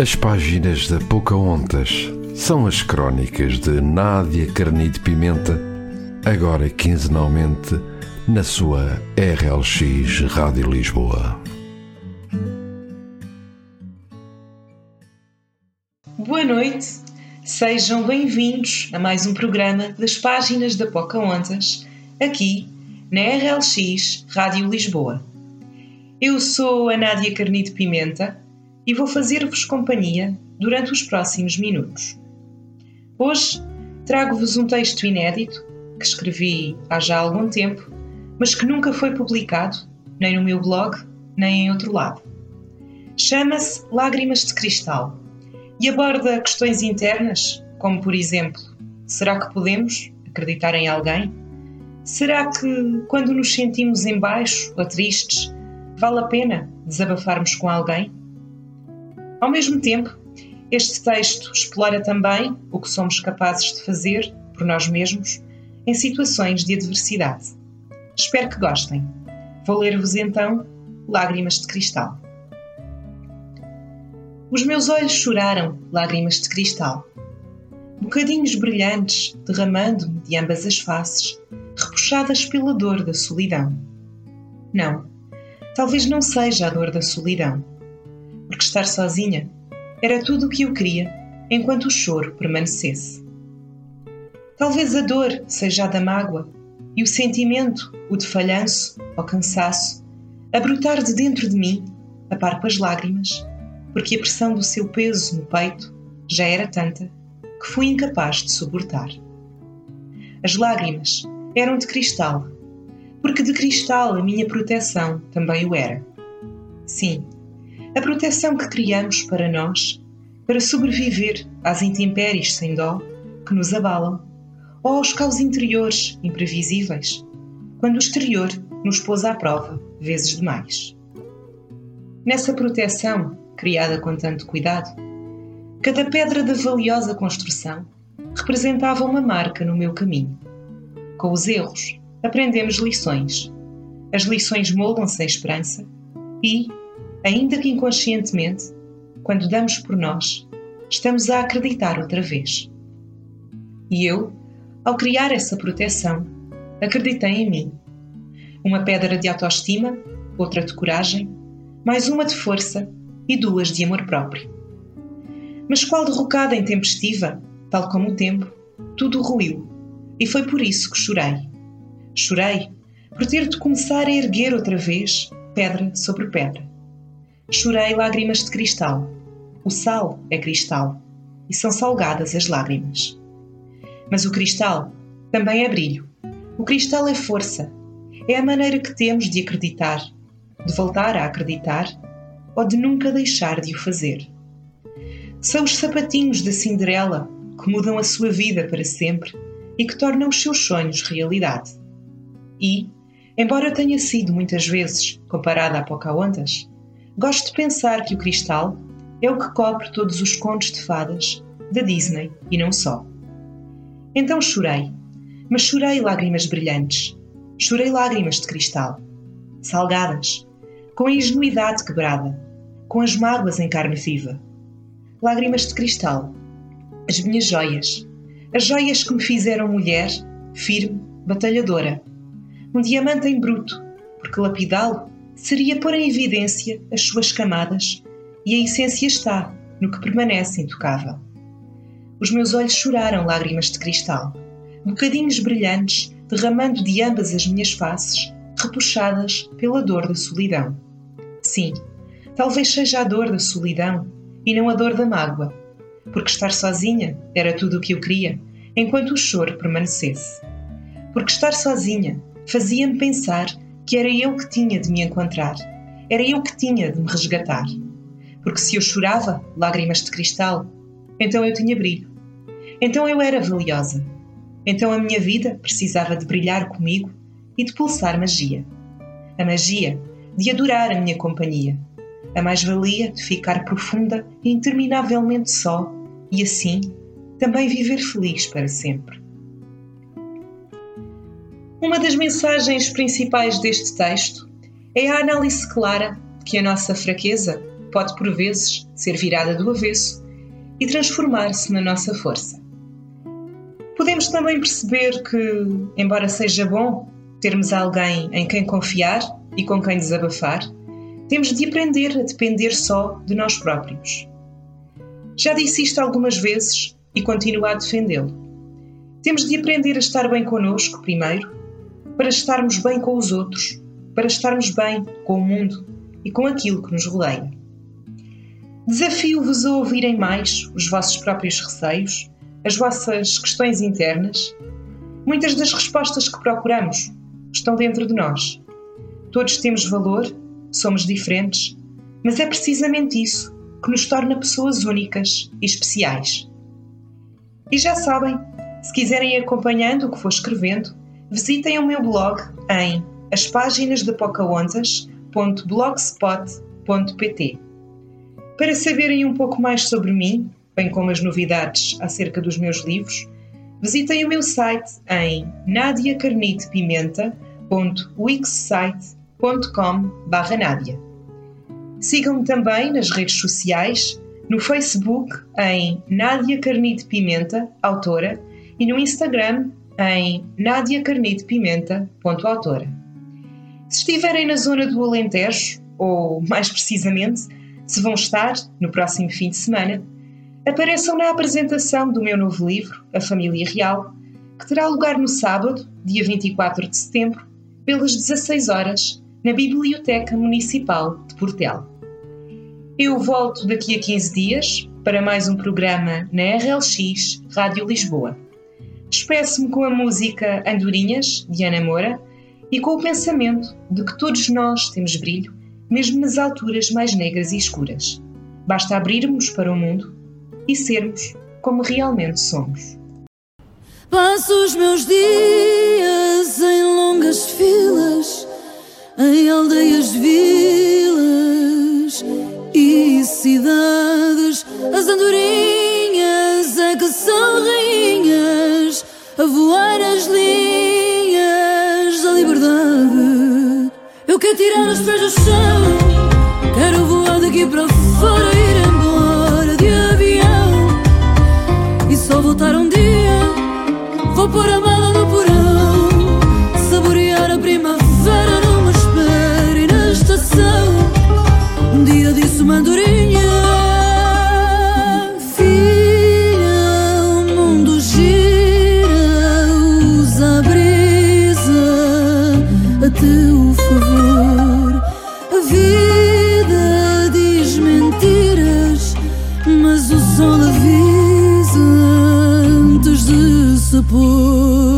As páginas da Pocahontas são as crónicas de Nádia Carnide Pimenta, agora quinzenalmente na sua RLX Rádio Lisboa. Boa noite, sejam bem-vindos a mais um programa das páginas da Pocahontas, aqui na RLX Rádio Lisboa. Eu sou a Nádia Carnide Pimenta e vou fazer-vos companhia durante os próximos minutos. Hoje trago-vos um texto inédito que escrevi há já algum tempo, mas que nunca foi publicado, nem no meu blog, nem em outro lado. Chama-se Lágrimas de Cristal e aborda questões internas, como por exemplo: será que podemos acreditar em alguém? Será que, quando nos sentimos em baixo ou tristes, vale a pena desabafarmos com alguém? Ao mesmo tempo, este texto explora também o que somos capazes de fazer por nós mesmos em situações de adversidade. Espero que gostem. Vou ler-vos então Lágrimas de Cristal. Os meus olhos choraram lágrimas de cristal, bocadinhos brilhantes derramando-me de ambas as faces, repuxadas pela dor da solidão. Não, talvez não seja a dor da solidão, porque estar sozinha era tudo o que eu queria enquanto o choro permanecesse. Talvez a dor seja a da mágoa e o sentimento, o de falhanço ou cansaço, a brotar de dentro de mim, a par com as lágrimas, porque a pressão do seu peso no peito já era tanta que fui incapaz de suportar. As lágrimas eram de cristal porque de cristal a minha proteção também o era. Sim, a proteção que criamos para nós, para sobreviver às intempéries sem dó que nos abalam, ou aos caos interiores imprevisíveis, quando o exterior nos pôs à prova vezes demais. Nessa proteção, criada com tanto cuidado, cada pedra da valiosa construção representava uma marca no meu caminho. Com os erros, aprendemos lições. As lições moldam-se em esperança e, ainda que inconscientemente, quando damos por nós, estamos a acreditar outra vez. E eu, ao criar essa proteção, acreditei em mim. Uma pedra de autoestima, outra de coragem, mais uma de força e duas de amor próprio. Mas qual derrocada em tempestiva, tal como o tempo, tudo ruiu, e foi por isso que chorei Chorei por ter de começar a erguer outra vez, pedra sobre pedra. Chorei lágrimas de cristal. O sal é cristal e são salgadas as lágrimas. Mas o cristal também é brilho. O cristal é força. É a maneira que temos de acreditar, de voltar a acreditar ou de nunca deixar de o fazer. São os sapatinhos da Cinderela que mudam a sua vida para sempre e que tornam os seus sonhos realidade. E, embora tenha sido muitas vezes comparada a Pocahontas, gosto de pensar que o cristal é o que cobre todos os contos de fadas da Disney e não só. Então chorei, mas chorei lágrimas brilhantes, chorei lágrimas de cristal, salgadas, com a ingenuidade quebrada, com as mágoas em carne viva. Lágrimas de cristal, as minhas joias, as joias que me fizeram mulher, firme, batalhadora, um diamante em bruto, porque lapidá-lo seria pôr em evidência as suas camadas e a essência está no que permanece intocável. Os meus olhos choraram lágrimas de cristal, bocadinhos brilhantes derramando de ambas as minhas faces, repuxadas pela dor da solidão. Sim, talvez seja a dor da solidão e não a dor da mágoa, porque estar sozinha era tudo o que eu queria, enquanto o choro permanecesse. Porque estar sozinha fazia-me pensar que era eu que tinha de me encontrar, era eu que tinha de me resgatar. Porque se eu chorava lágrimas de cristal, então eu tinha brilho. Então eu era valiosa. Então a minha vida precisava de brilhar comigo e de pulsar magia. A magia de adorar a minha companhia. A mais-valia de ficar profunda e interminavelmente só e assim também viver feliz para sempre. Uma das mensagens principais deste texto é a análise clara que a nossa fraqueza pode por vezes ser virada do avesso e transformar-se na nossa força. Podemos também perceber que, embora seja bom termos alguém em quem confiar e com quem desabafar, temos de aprender a depender só de nós próprios. Já disse isto algumas vezes e continuo a defendê-lo. Temos de aprender a estar bem connosco primeiro, para estarmos bem com os outros, para estarmos bem com o mundo e com aquilo que nos rodeia. Desafio-vos a ouvirem mais os vossos próprios receios, as vossas questões internas. Muitas das respostas que procuramos estão dentro de nós. Todos temos valor, somos diferentes, mas é precisamente isso que nos torna pessoas únicas e especiais. E já sabem, se quiserem ir acompanhando o que for escrevendo, visitem o meu blog em aspáginasdepocaontas.blogspot.pt. Para saberem um pouco mais sobre mim, bem como as novidades acerca dos meus livros, visitem o meu site em nadiacarnitepimenta.wixsite.com/nadia. Sigam-me também nas redes sociais, no Facebook em Nádia Carnite Pimenta, autora, e no Instagram em nadiacarnitepimenta.autora. Se estiverem na zona do Alentejo, ou mais precisamente, se vão estar no próximo fim de semana, apareçam na apresentação do meu novo livro, A Família Real, que terá lugar no sábado, dia 24 de setembro, pelas 16 horas, na Biblioteca Municipal de Portel. Eu volto daqui a 15 dias para mais um programa na RLX Rádio Lisboa. Despeço-me com a música Andorinhas, de Ana Moura, e com o pensamento de que todos nós temos brilho, mesmo nas alturas mais negras e escuras. Basta abrirmos para o mundo e sermos como realmente somos. Passo os meus dias em longas filas, em aldeias, vilas e cidades. A voar as linhas da liberdade. Eu quero tirar os pés do chão, quero voar daqui para fora, ir embora de avião e só voltar um dia. Vou pôr a mala no porão, saborear a primavera numa espera e na estação. Um dia disse uma de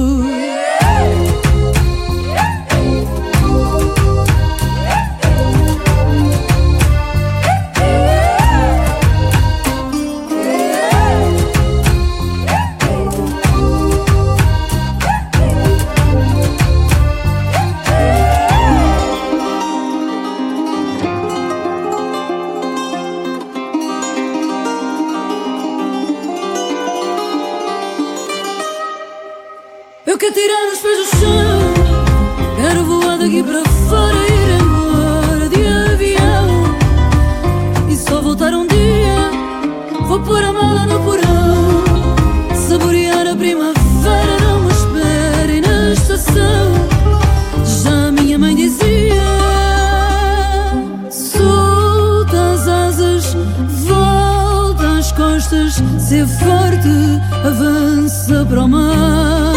costas, ser forte, avança para o mar.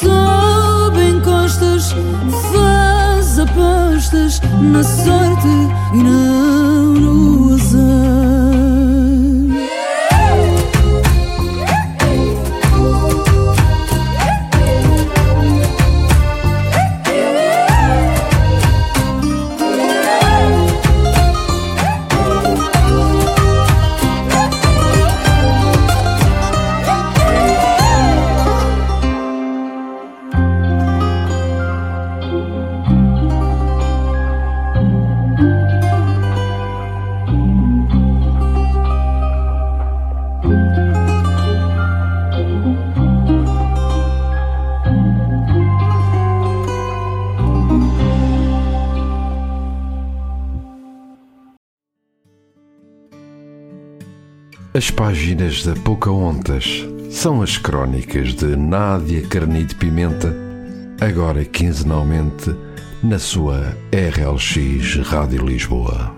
Sobe encostas, faz apostas na sorte e não no azar. As páginas da Pocahontas são as crónicas de Nádia Carni de Pimenta, agora quinzenalmente na sua RLX Rádio Lisboa.